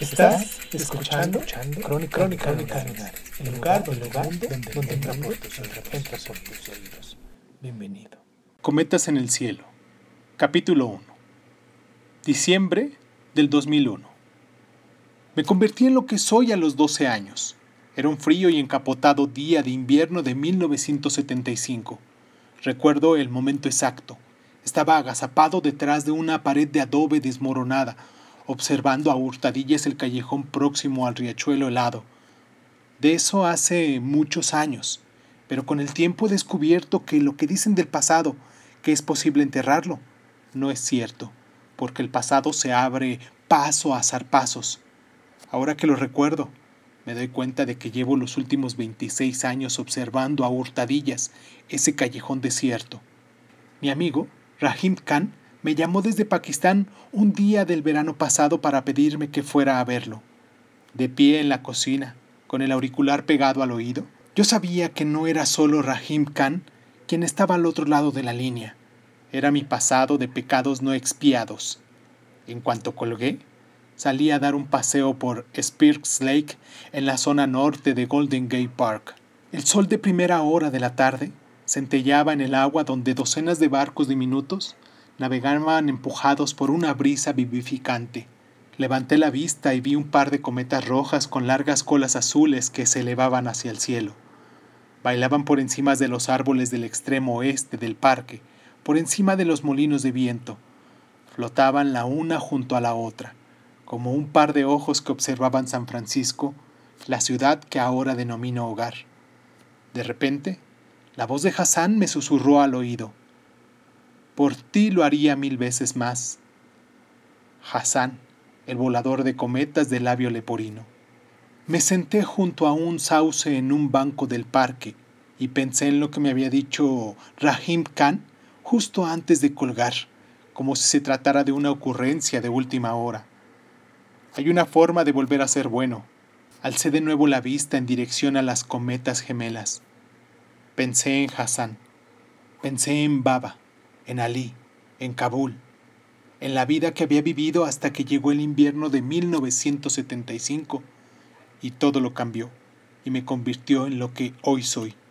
Estás escuchando, Crónica, Crónica, Lunares, el lugar, el lugar donde, donde entra por tus entra por tus oídos. Bienvenido. Cometas en el cielo. Capítulo 1. Diciembre del 2001. Me convertí en lo que soy a los 12 años. Era un frío y encapotado día de invierno de 1975. Recuerdo el momento exacto. Estaba agazapado detrás de una pared de adobe desmoronada, observando a hurtadillas el callejón próximo al riachuelo helado. De eso hace muchos años, pero con el tiempo he descubierto que lo que dicen del pasado, que es posible enterrarlo, no es cierto, porque el pasado se abre paso a zarpazos. Ahora que lo recuerdo, me doy cuenta de que llevo los últimos 26 años observando a hurtadillas ese callejón desierto. Mi amigo, Rahim Khan, me llamó desde Pakistán un día del verano pasado para pedirme que fuera a verlo. De pie en la cocina, con el auricular pegado al oído, yo sabía que no era solo Rahim Khan quien estaba al otro lado de la línea. Era mi pasado de pecados no expiados. En cuanto colgué, salí a dar un paseo por Spirks Lake en la zona norte de Golden Gate Park. El sol de primera hora de la tarde centellaba en el agua donde docenas de barcos diminutos navegaban empujados por una brisa vivificante. Levanté la vista y vi un par de cometas rojas con largas colas azules que se elevaban hacia el cielo. Bailaban por encima de los árboles del extremo oeste del parque, por encima de los molinos de viento. Flotaban la una junto a la otra, como un par de ojos que observaban San Francisco, la ciudad que ahora denomino hogar. De repente, la voz de Hassan me susurró al oído. Por ti lo haría mil veces más. Hassan, el volador de cometas del labio leporino. Me senté junto a un sauce en un banco del parque y pensé en lo que me había dicho Rahim Khan justo antes de colgar, como si se tratara de una ocurrencia de última hora. Hay una forma de volver a ser bueno. Alcé de nuevo la vista en dirección a las cometas gemelas. Pensé en Hassan. Pensé en Baba, en Ali, en Kabul, en la vida que había vivido hasta que llegó el invierno de 1975 y todo lo cambió y me convirtió en lo que hoy soy.